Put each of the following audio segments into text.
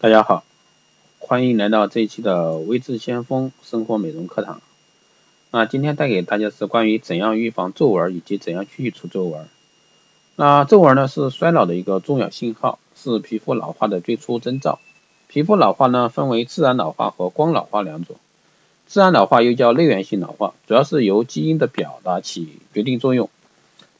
大家好，欢迎来到这一期的微智先锋生活美容课堂。那今天带给大家是关于怎样预防皱纹以及怎样去除皱纹。那皱纹呢是衰老的一个重要信号，是皮肤老化的最初征兆。皮肤老化呢分为自然老化和光老化两种。自然老化又叫内源性老化，主要是由基因的表达起决定作用，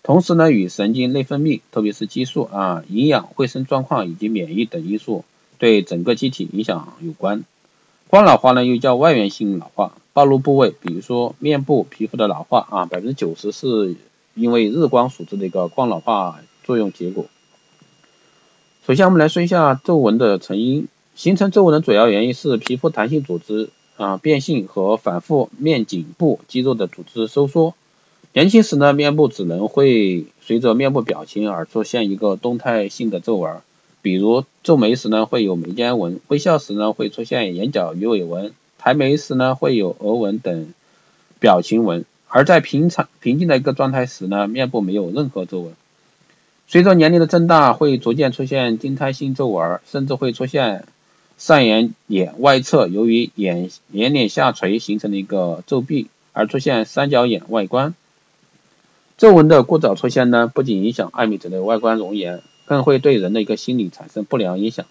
同时呢与神经内分泌，特别是激素啊、营养、卫生状况以及免疫等因素。对整个机体影响有关。光老化呢又叫外源性老化，暴露部位，比如说面部皮肤的老化啊，百分之九十是因为日光所致的一个光老化作用结果。首先我们来说一下皱纹的成因，形成皱纹的主要原因是皮肤弹性组织啊变性和反复面颈部肌肉的组织收缩。年轻时呢面部只能会随着面部表情而出现一个动态性的皱纹。比如皱眉时呢会有眉间纹，微笑时呢会出现眼角鱼尾纹，抬眉时呢会有额纹等表情纹，而在平常平静的一个状态时呢，面部没有任何皱纹。随着年龄的增大，会逐渐出现静态性皱纹，甚至会出现上眼睑外侧由于眼眼睑下垂形成的一个皱壁而出现三角眼外观。皱纹的过早出现呢，不仅影响爱美者的外观容颜。更会对人的一个心理产生不良影响，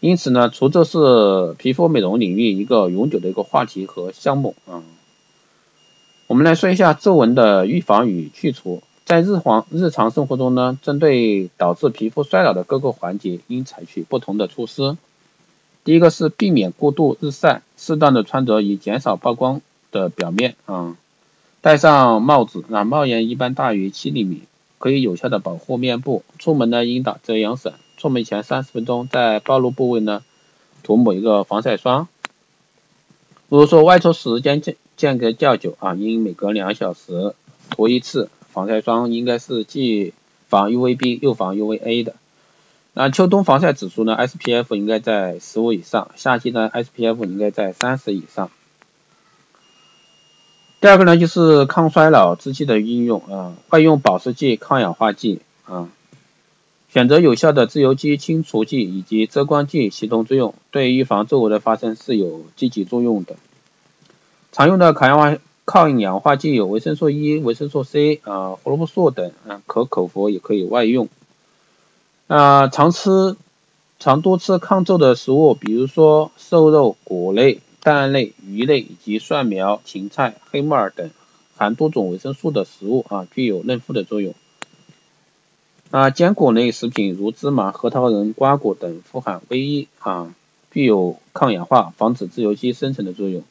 因此呢，除皱是皮肤美容领域一个永久的一个话题和项目啊。我们来说一下皱纹的预防与去除，在日常日常生活中呢，针对导致皮肤衰老的各个环节，应采取不同的措施。第一个是避免过度日晒，适当的穿着以减少曝光的表面啊，戴上帽子，啊，帽檐一般大于七厘米。可以有效的保护面部，出门呢应打遮阳伞，出门前三十分钟在暴露部位呢涂抹一个防晒霜。如果说外出时间间间隔较久啊，应每隔两小时涂一次防晒霜，应该是既防 UVB 又防 UVA 的。那秋冬防晒指数呢，SPF 应该在十五以上，夏季呢 SPF 应该在三十以上。第二个呢，就是抗衰老制剂的应用啊，外用保湿剂、抗氧化剂啊，选择有效的自由基清除剂以及遮光剂协同作用，对预防皱纹的发生是有积极作用的。常用的抗氧化抗氧化剂有维生素 E、维生素 C 啊、胡萝卜素等啊，可口服也可以外用。啊，常吃、常多吃抗皱的食物，比如说瘦肉、果类。蛋类、鱼类以及蒜苗、芹菜、黑木耳等含多种维生素的食物啊，具有嫩肤的作用。啊，坚果类食品如芝麻、核桃仁、瓜果等富含维 E 啊，具有抗氧化、防止自由基生成的作用。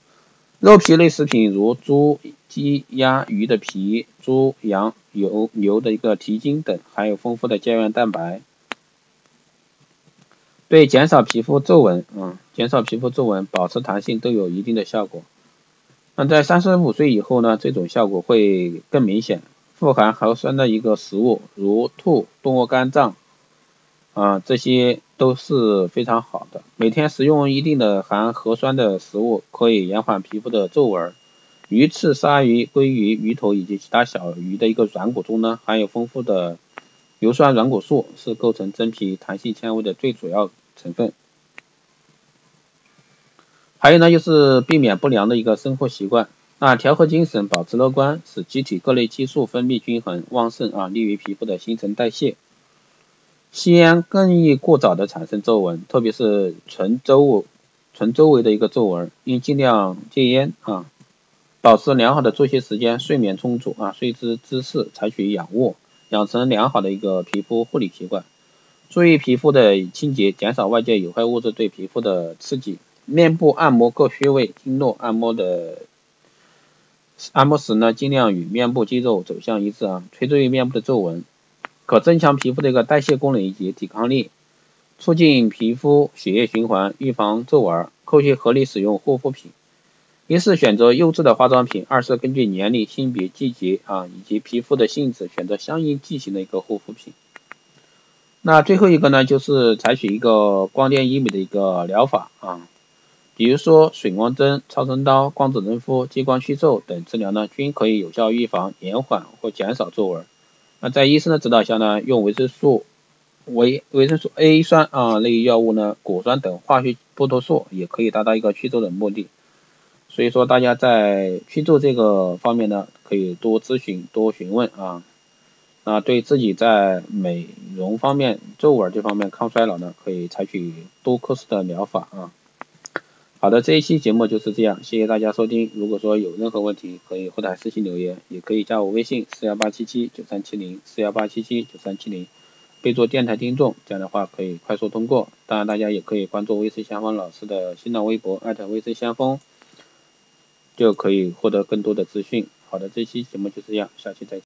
肉皮类食品如猪、鸡、鸭、鱼的皮、猪、羊、牛、牛的一个蹄筋等，含有丰富的胶原蛋白。对减少皮肤皱纹，嗯，减少皮肤皱纹、保持弹性都有一定的效果。那在三十五岁以后呢，这种效果会更明显。富含核酸的一个食物，如兔、动物肝脏，啊，这些都是非常好的。每天食用一定的含核酸的食物，可以延缓皮肤的皱纹。鱼翅、鲨鱼、鲑鱼、鱼头以及其他小鱼的一个软骨中呢，含有丰富的。油酸软骨素是构成真皮弹性纤维的最主要成分。还有呢，就是避免不良的一个生活习惯。那调和精神，保持乐观，使机体各类激素分泌均衡旺盛啊，利于皮肤的新陈代谢。吸烟更易过早的产生皱纹，特别是唇周唇周围的一个皱纹，应尽量戒烟啊。保持良好的作息时间，睡眠充足啊，睡姿姿势采取仰卧。养成良好的一个皮肤护理习惯，注意皮肤的清洁，减少外界有害物质对皮肤的刺激。面部按摩各穴位经络按摩的按摩时呢，尽量与面部肌肉走向一致啊。垂直于面部的皱纹，可增强皮肤的一个代谢功能以及抵抗力，促进皮肤血液循环，预防皱纹。科学合理使用护肤品。一是选择优质的化妆品，二是根据年龄、性别、季节啊以及皮肤的性质选择相应剂型的一个护肤品。那最后一个呢，就是采取一个光电医美的一个疗法啊，比如说水光针、超声刀、光子嫩肤、激光祛皱等治疗呢，均可以有效预防、延缓或减少皱纹。那在医生的指导下呢，用维生素维维生素 A 酸啊类药物呢，果酸等化学剥脱素也可以达到一个祛皱的目的。所以说大家在去做这个方面呢，可以多咨询多询问啊。那对自己在美容方面皱纹这方面抗衰老呢，可以采取多克斯的疗法啊。好的，这一期节目就是这样，谢谢大家收听。如果说有任何问题，可以后台私信留言，也可以加我微信四幺八七七九三七零四幺八七七九三七零，备注电台听众，这样的话可以快速通过。当然，大家也可以关注微视先锋老师的新浪微博艾特微视先锋，就可以获得更多的资讯。好的，这期节目就这样，下期再见。